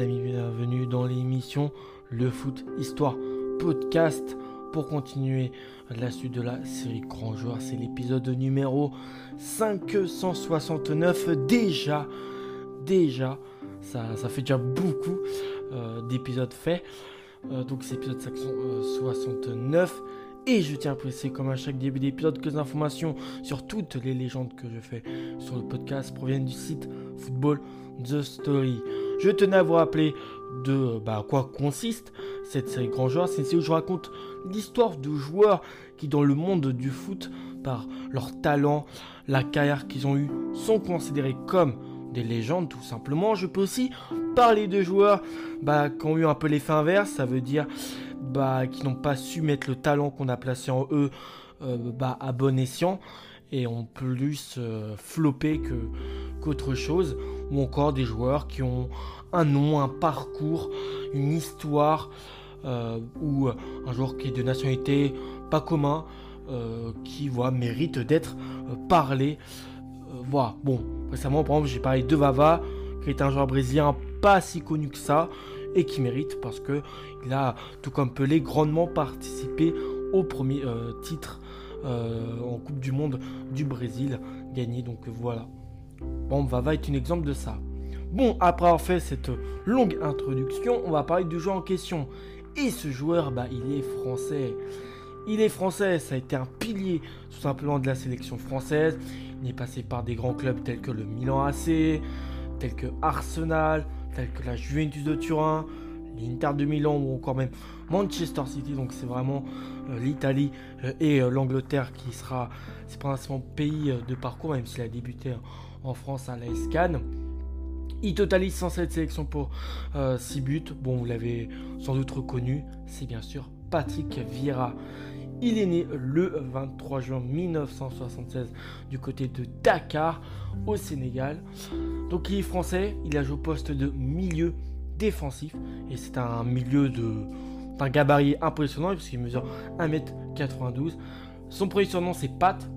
amis, bienvenue dans l'émission Le Foot Histoire Podcast pour continuer la suite de la série Grand Joueur. C'est l'épisode numéro 569 déjà. Déjà, ça, ça fait déjà beaucoup euh, d'épisodes faits. Euh, donc c'est l'épisode 569. Et je tiens à préciser, comme à chaque début d'épisode, que les informations sur toutes les légendes que je fais sur le podcast proviennent du site Football The Story. Je tenais à vous rappeler de bah, quoi consiste cette série Grand Joueur. C'est une série où je raconte l'histoire de joueurs qui, dans le monde du foot, par leur talent, la carrière qu'ils ont eue, sont considérés comme des légendes tout simplement. Je peux aussi parler de joueurs bah, qui ont eu un peu l'effet inverse, ça veut dire bah, qui n'ont pas su mettre le talent qu'on a placé en eux euh, bah, à bon escient et ont plus euh, floppé qu'autre chose, ou encore des joueurs qui ont un nom, un parcours, une histoire, euh, ou un joueur qui est de nationalité pas commun, qui voit, mérite d'être parlé. voilà, bon, récemment par exemple j'ai parlé de Vava, qui est un joueur brésilien pas si connu que ça, et qui mérite parce que il a, tout comme Pelé, grandement participé au premier euh, titre euh, en Coupe du Monde du Brésil gagné. Donc voilà. Bon, Vava est un exemple de ça. Bon, après avoir fait cette longue introduction, on va parler du joueur en question. Et ce joueur, bah, il est français. Il est français, ça a été un pilier tout simplement de la sélection française. Il est passé par des grands clubs tels que le Milan AC, tels que Arsenal, tels que la Juventus de Turin, l'Inter de Milan ou encore même Manchester City. Donc c'est vraiment euh, l'Italie euh, et euh, l'Angleterre qui sera, c'est principalement pays de parcours, même s'il a débuté en France à la Cannes. Il totalise 107 sélections pour 6 buts. Bon, vous l'avez sans doute reconnu, c'est bien sûr Patrick Vieira. Il est né le 23 juin 1976 du côté de Dakar au Sénégal. Donc il est français, il a joué au poste de milieu défensif et c'est un milieu de d'un gabarit impressionnant puisqu'il mesure 1m92. Son premier surnom c'est Pat,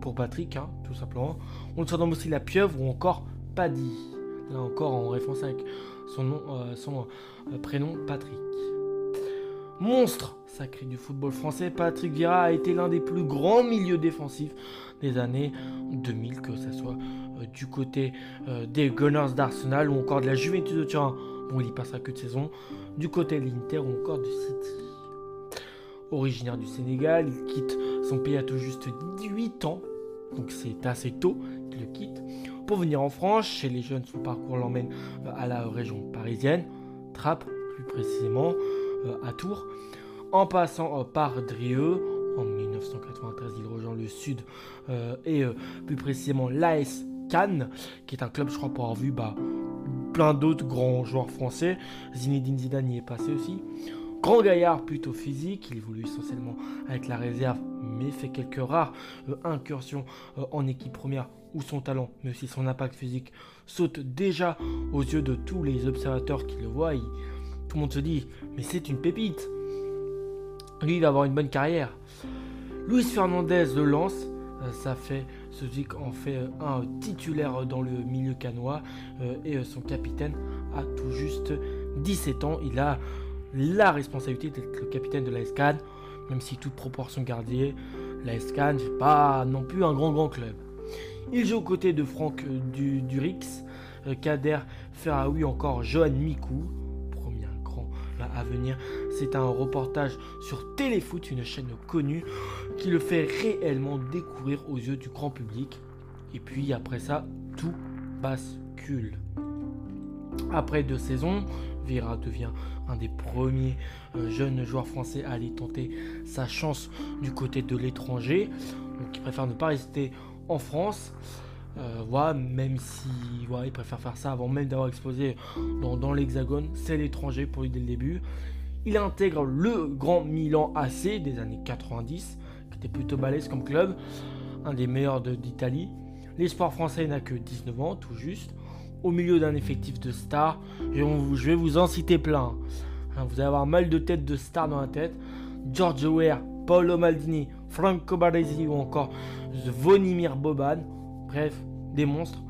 pour Patrick hein, tout simplement. On le surnomme aussi la pieuvre ou encore Paddy. Là encore en référence avec son euh, euh, prénom Patrick. Monstre sacré du football français, Patrick Vieira a été l'un des plus grands milieux défensifs des années 2000, que ce soit euh, du côté des Gunners d'Arsenal ou encore de la Juventus de Turin Bon, il y passera que de saison. Du côté de l'Inter ou encore du City. Originaire du Sénégal, il quitte son pays à tout juste 18 ans. Donc c'est assez tôt qu'il le quitte. Pour venir en France, chez les jeunes, son parcours l'emmène euh, à la région parisienne, Trappes plus précisément, euh, à Tours. En passant euh, par Drieux, en 1993, il rejoint le sud et plus précisément l'AS Cannes, qui est un club, je crois, pour avoir vu bah, plein d'autres grands joueurs français. Zinedine Zidane y est passé aussi. Grand gaillard plutôt physique, il évolue essentiellement avec la réserve, mais fait quelques rares incursions en équipe première où son talent, mais aussi son impact physique, saute déjà aux yeux de tous les observateurs qui le voient. tout le monde se dit, mais c'est une pépite. Lui, il va avoir une bonne carrière. Luis Fernandez le lance, euh, ça fait Suzik en fait euh, un titulaire dans le milieu canois euh, et son capitaine a tout juste 17 ans. Il a la responsabilité d'être le capitaine de la SCAN, même si toute proportion gardée, la SCAN n'est pas non plus un grand grand club. Il joue aux côtés de Franck Durix, Kader Ferraoui, encore Johan Mikou, à venir. C'est un reportage sur Téléfoot, une chaîne connue, qui le fait réellement découvrir aux yeux du grand public. Et puis après ça, tout bascule. Après deux saisons, Vera devient un des premiers euh, jeunes joueurs français à aller tenter sa chance du côté de l'étranger. Donc il préfère ne pas rester en France. Euh, même si il préfère faire ça avant même d'avoir exposé dans, l'Hexagone, c'est l'étranger pour lui dès le début. Il intègre le Grand Milan AC des années 90, qui était plutôt balèze comme club, un des meilleurs d'Italie. L'espoir français n'a que 19 ans, tout juste, au milieu d'un effectif de stars. Et je vais vous en citer plein. Hein, vous allez avoir mal de tête de stars dans la tête. George Weah, Paolo Maldini, Franco Baresi ou encore Zvonimir Boban. Bref, des monstres.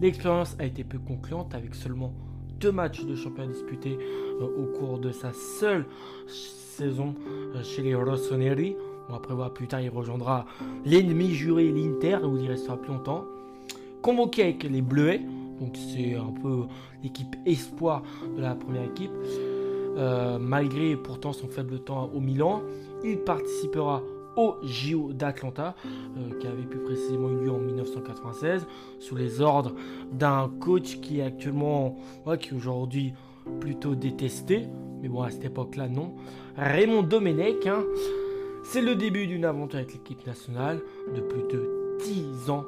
L'expérience a été peu concluante avec seulement deux matchs de championnat disputés au cours de sa seule saison chez les Rossoneri. On va prévoir plus tard, il rejoindra l'ennemi juré, l'Inter, où il restera plus longtemps. Convoqué avec les Bleuets, donc c'est un peu l'équipe espoir de la première équipe. Euh, malgré pourtant son faible temps au Milan, il participera au JO d'Atlanta, euh, qui avait plus précisément eu lieu en 1996, sous les ordres d'un coach qui est actuellement, qui aujourd'hui plutôt détesté, mais bon à cette époque-là non, Raymond Domenech. Hein. C'est le début d'une aventure avec l'équipe nationale de plus de 10 ans,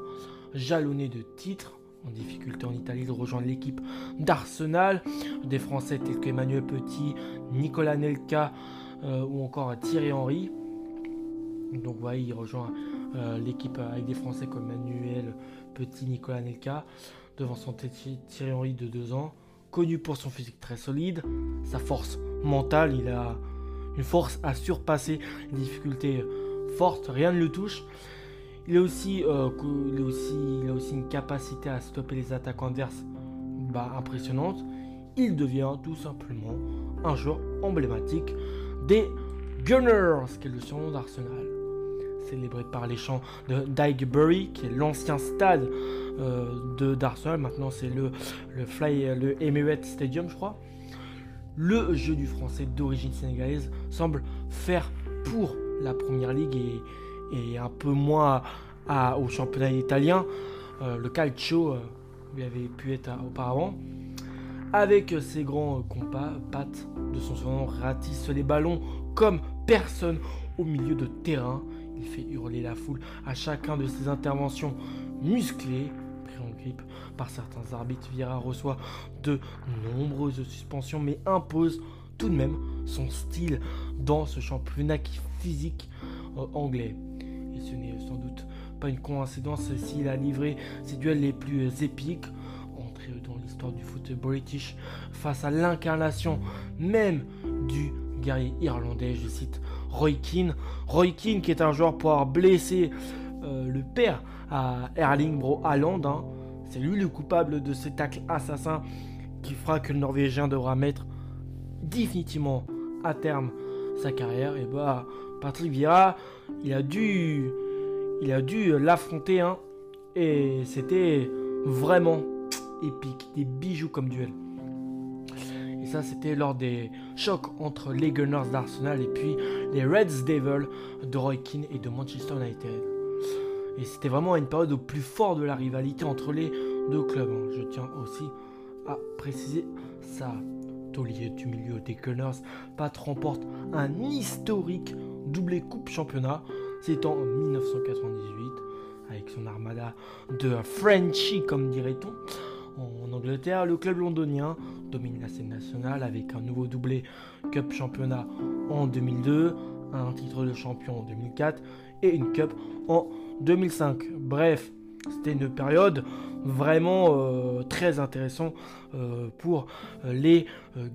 jalonné de titres. En difficulté en Italie, de rejoindre l'équipe d'Arsenal, des Français tels qu'Emmanuel Petit, Nicolas Nelka euh, ou encore Thierry Henry. Donc voilà, il rejoint euh, l'équipe avec des Français comme Emmanuel Petit, Nicolas Nelka, devant son Thierry Henry de 2 ans. Connu pour son physique très solide, sa force mentale, il a une force à surpasser les difficultés fortes, rien ne le touche. Il, est aussi, euh, il, aussi, il a aussi une capacité à stopper les attaques adverses bah, impressionnante. Il devient tout simplement un joueur emblématique des Gunners, qui est le surnom d'Arsenal. Célébré par les champs de Dykebury, qui est l'ancien stade euh, de d'Arsenal. Maintenant, c'est le, le, Fly, le Emirates Stadium, je crois le jeu du français d'origine sénégalaise semble faire pour la première ligue et, un peu moins au championnat italien. Euh, le calcio, euh, il avait pu être auparavant. Avec ses grands compas, pattes de son surnom ratisse les ballons comme personne au milieu de terrain. Il fait hurler la foule à chacun de ses interventions musclées par certains arbitres. Vieira reçoit de nombreuses suspensions, mais impose tout de même son style dans ce championnat physique euh, anglais. Et ce n'est sans doute pas une coïncidence s'il a livré ses duels les plus épiques, entrés dans l'histoire du foot british, face à l'incarnation même du guerrier irlandais, je cite Roy Keane. Roy qui est un joueur pour avoir blessé euh, le père à Erling Bro Haaland, hein. C'est lui le coupable de ce tacle assassin qui fera que le Norvégien devra mettre définitivement à terme sa carrière. Et bah, Patrick Vieira, il a dû, a dû l'affronter, hein, et c'était vraiment épique, des bijoux comme duel. C'était lors des chocs entre les Gunners d'Arsenal et puis les Reds Devils de Roy Keane et de Manchester United. Et c'était vraiment une période au plus fort de la rivalité entre les deux clubs. Hein. Je tiens aussi à préciser ça. Taulier du milieu des Gunners, Pat remporte un historique doublé Coupe Championnat. C'est en 1998 avec son armada de Frenchy, comme dirait-on. En Angleterre, le club londonien domine la scène nationale avec un nouveau doublé Cup Championnat en 2002, un titre de champion en 2004 et une Cup en 2005. Bref, c'était une période vraiment euh, très intéressante euh, pour euh, les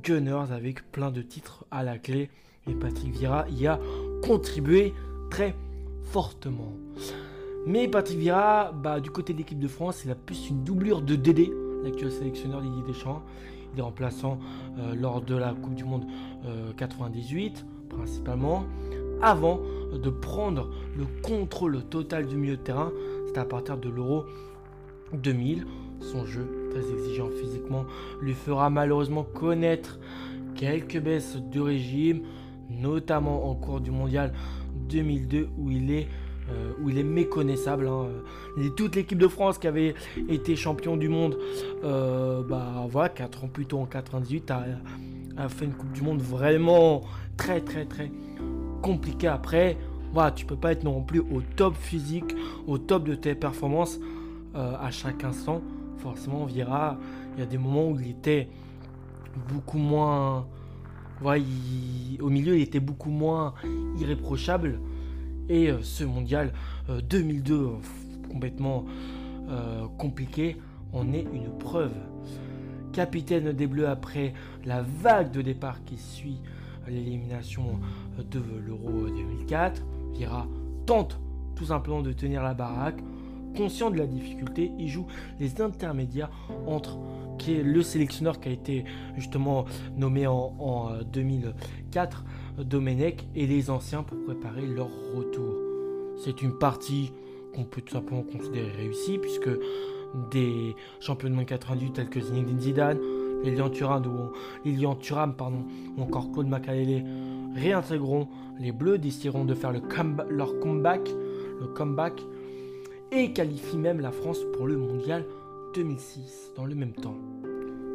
Gunners avec plein de titres à la clé. Et Patrick Vieira y a contribué très fortement. Mais Patrick Vieira, bah, du côté de l'équipe de France, il a plus une doublure de Dédé, l'actuel sélectionneur Didier Deschamps. Il est remplaçant lors de la Coupe du Monde 98 principalement avant de prendre le contrôle total du milieu de terrain. C'est à partir de l'Euro 2000. Son jeu, très exigeant physiquement, lui fera malheureusement connaître quelques baisses de régime, notamment en cours du mondial 2002 où il est, euh, où il est méconnaissable. Hein. toute l'équipe de France qui avait été champion du monde, euh, bah voilà, 4 ans plus tôt en 98, a, a fait une Coupe du Monde vraiment très très très compliqué après. Voilà, tu peux pas être non plus au top physique, au top de tes performances euh, à chaque instant. Forcément, Vira, il y a des moments où il était beaucoup moins. Au milieu, il était beaucoup moins irréprochable. Et euh, ce mondial 2002, euh, complètement compliqué, en est une preuve. Capitaine des Bleus après la vague de départ qui suit l'élimination de l'Euro 2004. Vira tente tout simplement de tenir la baraque. Conscient de la difficulté, il joue les intermédiaires entre qui est le sélectionneur qui a été justement nommé en, 2004, Domenech, et les anciens pour préparer leur retour. C'est une partie qu'on peut tout simplement considérer réussie, puisque des champions de monde 98 tels que Zinedine Zidane, Lilian Thuram ou, encore Claude Makalele réintégreront les Bleus, décideront de faire le leur comeback, le comeback et qualifient même la France pour le mondial 2006 dans le même temps.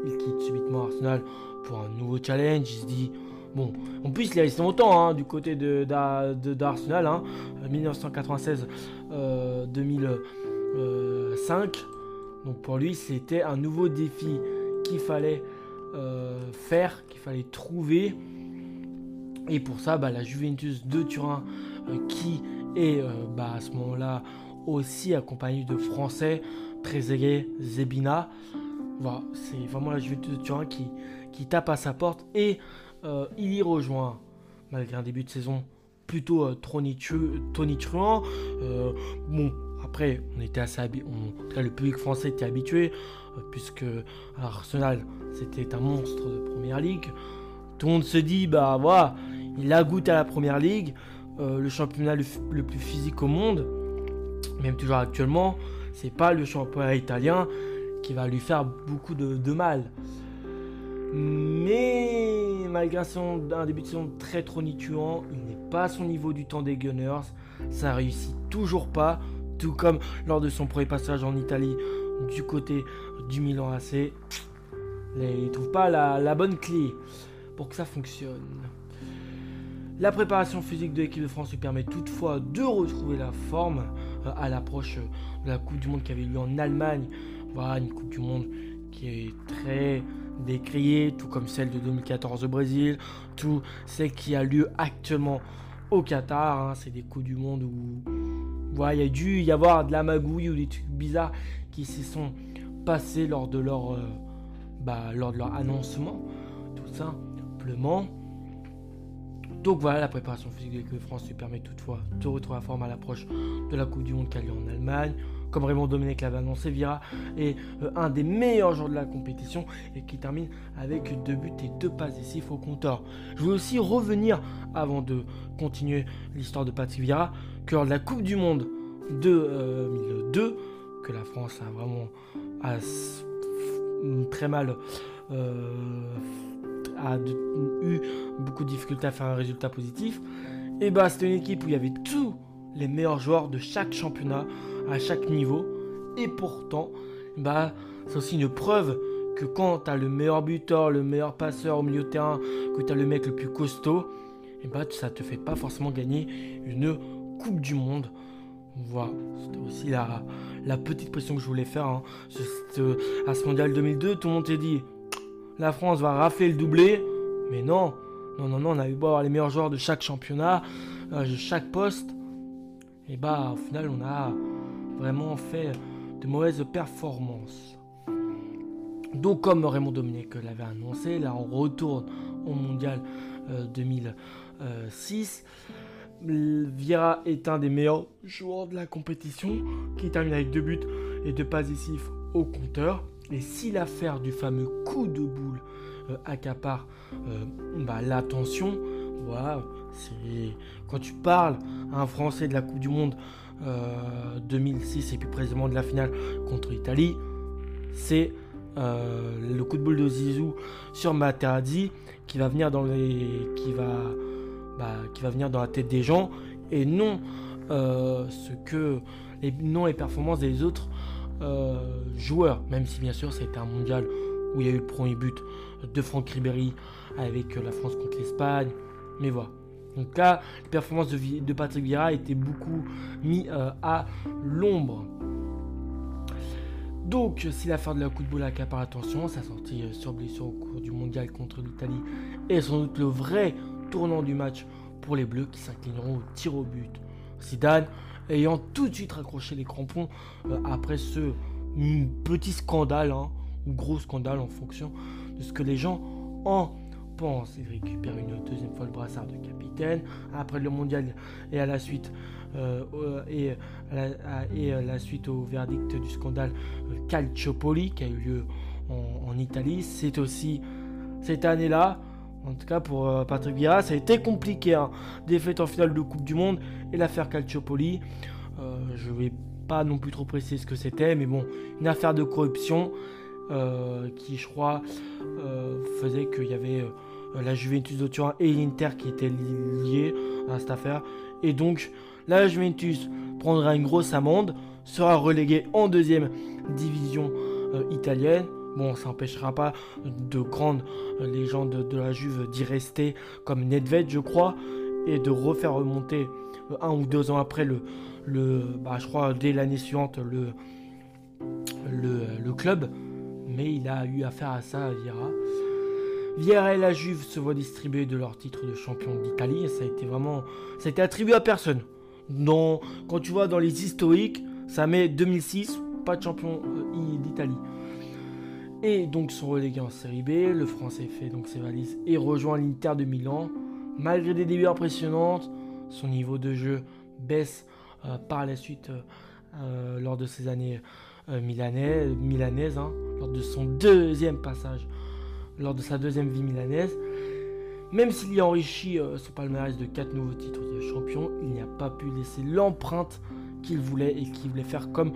Il quitte subitement Arsenal pour un nouveau challenge. Il se dit Bon, en plus, il est resté longtemps hein, du côté d'Arsenal, hein, 1996-2005. Euh, Donc pour lui, c'était un nouveau défi qu'il fallait euh, faire, qu'il fallait trouver. Et pour ça, bah, la Juventus de Turin, euh, qui est bah, à ce moment-là aussi accompagné de Français, Trezeguet, Zebina. Voilà, c'est vraiment la Juventus de Turin qui, qui tape à sa porte et euh, il y rejoint, malgré un début de saison plutôt euh, tonitruant. Euh, bon, après, on était le public français était habitué, puisque Arsenal, c'était un monstre de première ligue. Tout le monde se dit, bah voilà, il a goûté à la première ligue, le championnat le plus physique au monde même toujours actuellement, c'est pas le championnat italien qui va lui faire beaucoup de, mal. Mais malgré son, un début de saison très tronituant, il n'est pas à son niveau du temps des Gunners. Ça réussit toujours pas, tout comme lors de son premier passage en Italie du côté du Milan AC. Il ne trouve pas la bonne clé pour que ça fonctionne. La préparation physique de l'équipe de France lui permet toutefois de retrouver la forme euh, à l'approche de la Coupe du Monde qui avait lieu en Allemagne. Voilà, une Coupe du Monde qui est très décriée, tout comme celle de 2014 au Brésil, tout celle qui a lieu actuellement au Qatar. Hein. C'est des Coupes du Monde où il y a dû y avoir de la magouille ou des trucs bizarres qui se sont passés lors de leur, euh, bah, lors de leur annoncement, tout simplement. Donc voilà, la préparation physique de l'équipe de France lui permet toutefois de retrouver la forme à l'approche de la Coupe du Monde qui a lieu en Allemagne. Comme Raymond Domenech l'avait annoncé, Vira est euh, un des meilleurs joueurs de la compétition et qui termine avec deux buts et deux passes décisives au compteur. Je veux aussi revenir, avant de continuer l'histoire de Patrick Vira, que de la Coupe du Monde de 2002, euh, que la France a vraiment très mal euh, a eu beaucoup de difficultés à faire un résultat positif, et bah c'était une équipe où il y avait tous les meilleurs joueurs de chaque championnat à chaque niveau. Et pourtant, bah c'est aussi une preuve que quand tu as le meilleur buteur, le meilleur passeur au milieu de terrain, que tu as le mec le plus costaud, et bah ça te fait pas forcément gagner une Coupe du Monde. Voilà, c'était aussi la, petite pression que je voulais faire. Hein. à ce mondial 2002, tout le monde s'est dit la France va rafler le doublé. Mais non, non, non, non, on a eu beau avoir les meilleurs joueurs de chaque championnat, euh, de chaque poste. Et bah, au final, on a vraiment fait de mauvaises performances. Donc, comme Raymond Dominique l'avait annoncé, là, on retourne au mondial 2006. Euh, Vieira est un des meilleurs joueurs de la compétition, qui termine avec deux buts et deux passes décisives au compteur. Et si l'affaire du fameux coup de boule euh, accapare euh, bah, l'attention, quand tu parles à un Français de la Coupe du Monde 2006 euh, et plus précisément de la finale contre l'Italie, c'est le coup de boule de Zizou sur Materazzi qui va venir dans les, qui va, bah, qui va venir dans la tête des gens et non ce que les non les performances des autres euh, joueur, même si bien sûr c'était un mondial où il y a eu le premier but de Franck Ribéry avec la France contre l'Espagne. Mais voilà. Donc là, les performances de, Patrick Vieira étaient beaucoup mis euh, à l'ombre. Donc, si l'affaire de la coup de boule accapare l'attention, sa sortie euh, sur blessure au cours du mondial contre l'Italie est sans doute le vrai tournant du match pour les Bleus qui s'inclineront au tir au but. Zidane ayant tout de suite raccroché les crampons euh, après ce petit scandale, hein, ou gros scandale en fonction de ce que les gens en pensent. Il récupère une deuxième fois le brassard de capitaine après le mondial et à la suite euh, et, et la suite au verdict du scandale Calciopoli qui a eu lieu en, Italie. C'est aussi cette année-là, en tout cas pour euh, Patrick Vieira, ça a été compliqué. Hein. Défaite en finale de Coupe du Monde et l'affaire Calciopoli. Euh, je vais pas non plus trop préciser ce que c'était, mais bon, une affaire de corruption euh, qui, je crois, faisait qu'il y avait la Juventus de Turin et l'Inter qui étaient liés à cette affaire. Et donc, la Juventus prendra une grosse amende, sera reléguée en deuxième division italienne. Bon, ça n'empêchera pas de grandes légendes de la Juve d'y rester, comme Nedved, je crois, et de refaire remonter euh, un ou deux ans après le, le bah, je crois dès l'année suivante le, club. Mais il a eu affaire à ça à Vieira. Vieira et la Juve se voient distribuer de leur titre de champion d'Italie. Ça a été vraiment, ça a été attribué à personne. Non, quand tu vois dans les historiques, ça met 2006, pas de champion euh, d'Italie et donc sont relégués en série B. Le français fait donc ses valises et rejoint l'Inter de Milan. Malgré des débuts impressionnants, son niveau de jeu baisse euh, par la suite euh, lors de ses années milanaises, hein, lors de son deuxième passage, lors de sa deuxième vie milanaise. Même s'il y a enrichi son palmarès de 4 nouveaux titres de champion, il n'y a pas pu laisser l'empreinte qu'il voulait et qu'il voulait faire comme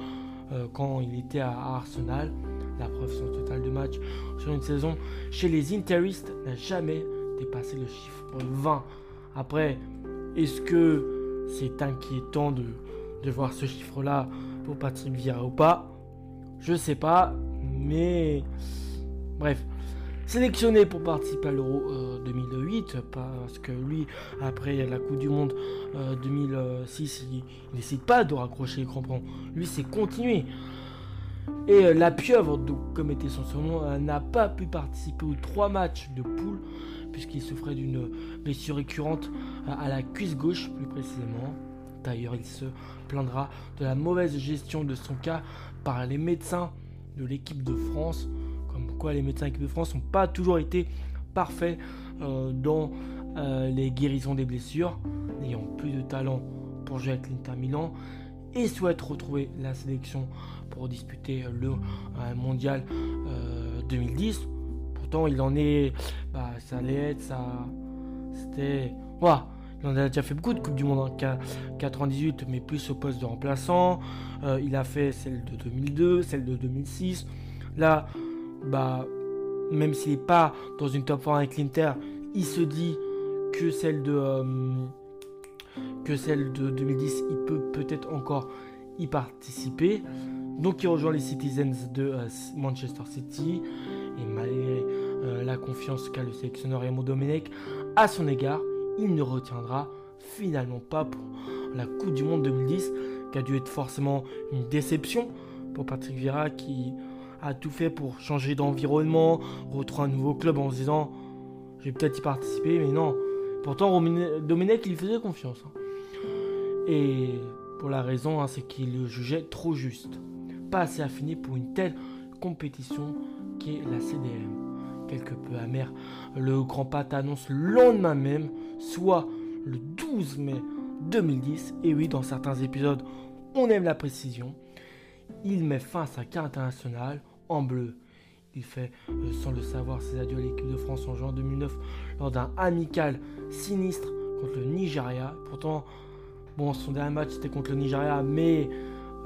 quand il était à Arsenal. La preuve, son total de matchs sur une saison chez les Interistes n'a jamais dépassé le chiffre 20. Après, est-ce que c'est inquiétant de, voir ce chiffre-là pour Patrick Vieira ou pas? Je sais pas, mais bref. Sélectionné pour participer à l'Euro 2008, euh, parce que lui, après la Coupe du Monde 2006, euh, il, n'essaie pas de raccrocher les crampons. Lui, c'est continuer. Et euh, la pieuvre, comme était son surnom, n'a pas pu participer aux trois matchs de poule, puisqu'il souffrait d'une blessure récurrente à la cuisse gauche, plus précisément. D'ailleurs, il se plaindra de la mauvaise gestion de son cas par les médecins de l'équipe de France. Les médecins de l'équipe de France n'ont pas toujours été parfaits dans les guérisons des blessures, n'ayant plus de talent pour jouer avec l'Inter Milan et souhaite retrouver la sélection pour disputer le euh, mondial 2010. Euh, Pourtant, il en est. Bah, ça allait être. Ça. C'était. Voilà. Il en a déjà fait beaucoup de Coupe du Monde en 98, mais plus au poste de remplaçant. Euh, il a fait celle de 2002, celle de 2006. Là, bah, même s'il n'est pas dans une top 4 avec l'Inter, il se dit que celle de que celle de 2010, il peut peut-être encore y participer. Donc il rejoint les Citizens de euh, Manchester City. Et malgré euh, la confiance qu'a le sélectionneur Raymond Domenech à son égard, il ne retiendra finalement pas pour la Coupe du Monde 2010, qui a dû être forcément une déception pour Patrick Vieira qui a tout fait pour changer d'environnement, retrouver un nouveau club en se disant je vais peut-être y participer, mais non. Pourtant Domenech il faisait confiance. Hein. Et pour la raison, hein, c'est qu'il le jugeait trop juste pas assez affiné pour une telle compétition qui est la CDM. Quelque peu amer, le Grand Pat annonce le lendemain même, soit le 12 mai 2010, et oui, dans certains épisodes, on aime la précision, il met fin à sa carte internationale en bleu. Il fait, euh, sans le savoir, ses adieux à l'équipe de France en juin 2009 lors d'un amical sinistre contre le Nigeria. Pourtant, bon, son dernier match c'était contre le Nigeria, mais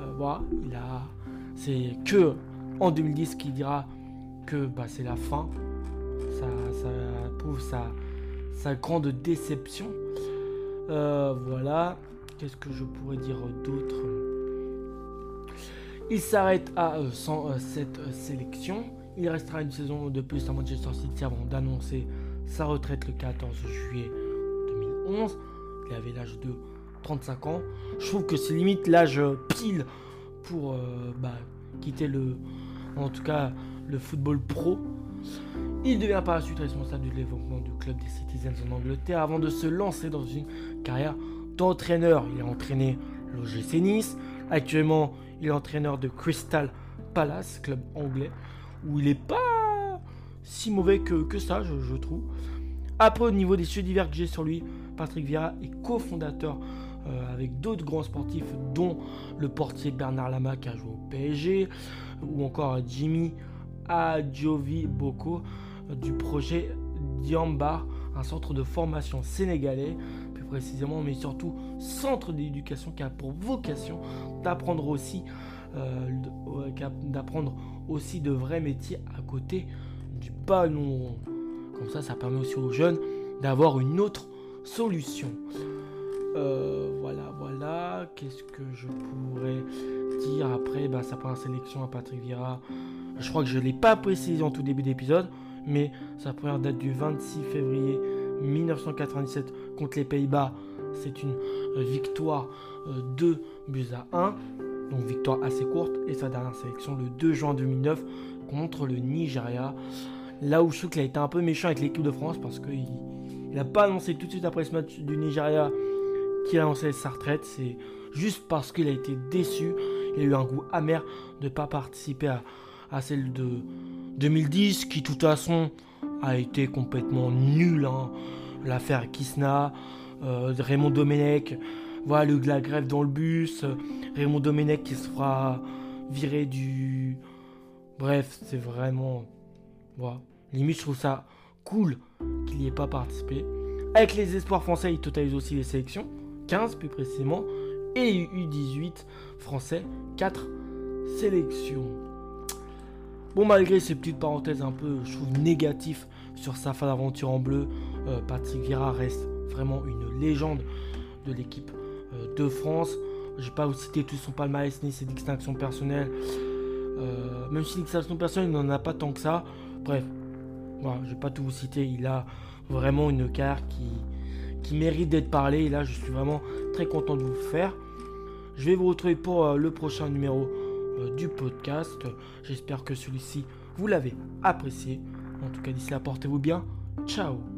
euh, c'est que en 2010 qu'il dira que bah, c'est la fin. Ça, prouve sa, sa, grande déception. Euh, voilà. Qu'est-ce que je pourrais dire d'autre? Il s'arrête à 107 euh, euh, sélections. Il restera une saison de plus à Manchester City avant d'annoncer sa retraite le 14 juillet 2011. Il avait l'âge de 35 ans. Je trouve que c'est limite l'âge pile pour euh, bah, quitter le, en tout cas, le football pro. Il devient par la suite responsable du développement du club des Citizens en Angleterre avant de se lancer dans une carrière d'entraîneur. Il a entraîné l'OGC Nice. Actuellement, il est entraîneur de Crystal Palace, club anglais, où il n'est pas si mauvais que, ça, je, trouve. Après, au niveau des sujets divers que j'ai sur lui, Patrick Vieira est cofondateur euh, avec d'autres grands sportifs, dont le portier Bernard Lama qui a joué au PSG, ou encore Jimmy Adjovi Boko du projet Diamba, un centre de formation sénégalais, précisément, mais surtout centre d'éducation qui a pour vocation d'apprendre aussi, euh, d'apprendre aussi de vrais métiers à côté du ballon Comme ça, ça permet aussi aux jeunes d'avoir une autre solution. Euh, voilà, voilà. Qu'est-ce que je pourrais dire après? Bah, Sa première sélection à Patrick Vieira. Je crois que je ne l'ai pas précisé en tout début d'épisode, mais sa première date du 26 février 1997 contre les Pays-Bas. C'est une euh, victoire 2 euh, buts à 1. Donc victoire assez courte. Et sa dernière sélection le 2 juin 2009 contre le Nigeria. Là où qu'il a été un peu méchant avec l'équipe de France parce qu'il n'a pas annoncé tout de suite après ce match du Nigeria qu'il a lancé sa retraite. C'est juste parce qu'il a été déçu. Il a eu un goût amer de ne pas participer à, à, celle de 2010 qui de toute façon a été complètement nul. Hein. L'affaire Kisna, euh, Raymond Domenech, voilà le, la grève dans le bus, Raymond Domenech qui se fera virer du... Bref, c'est vraiment... Voilà. Limite, je trouve ça cool qu'il n'y ait pas participé. Avec les espoirs français, il totalise aussi les sélections, 15 plus précisément, et U18 français, 4 sélections. Bon, malgré ces petites parenthèses un peu, je trouve, négatifs sur sa fin d'aventure en bleu, euh, Patrick Vieira reste vraiment une légende de l'équipe euh, de France. Je vais pas vous citer tout son palmarès ni ses distinctions personnelles. Euh, même si l'extinction personnelle il n'en a pas tant que ça. Bref, voilà, je vais pas tout vous citer. Il a vraiment une carrière qui, qui mérite d'être parlée. Et là, je suis vraiment très content de vous faire. Je vais vous retrouver pour le prochain numéro du podcast. J'espère que celui-ci vous l'avez apprécié. En tout cas, d'ici là, portez-vous bien. Ciao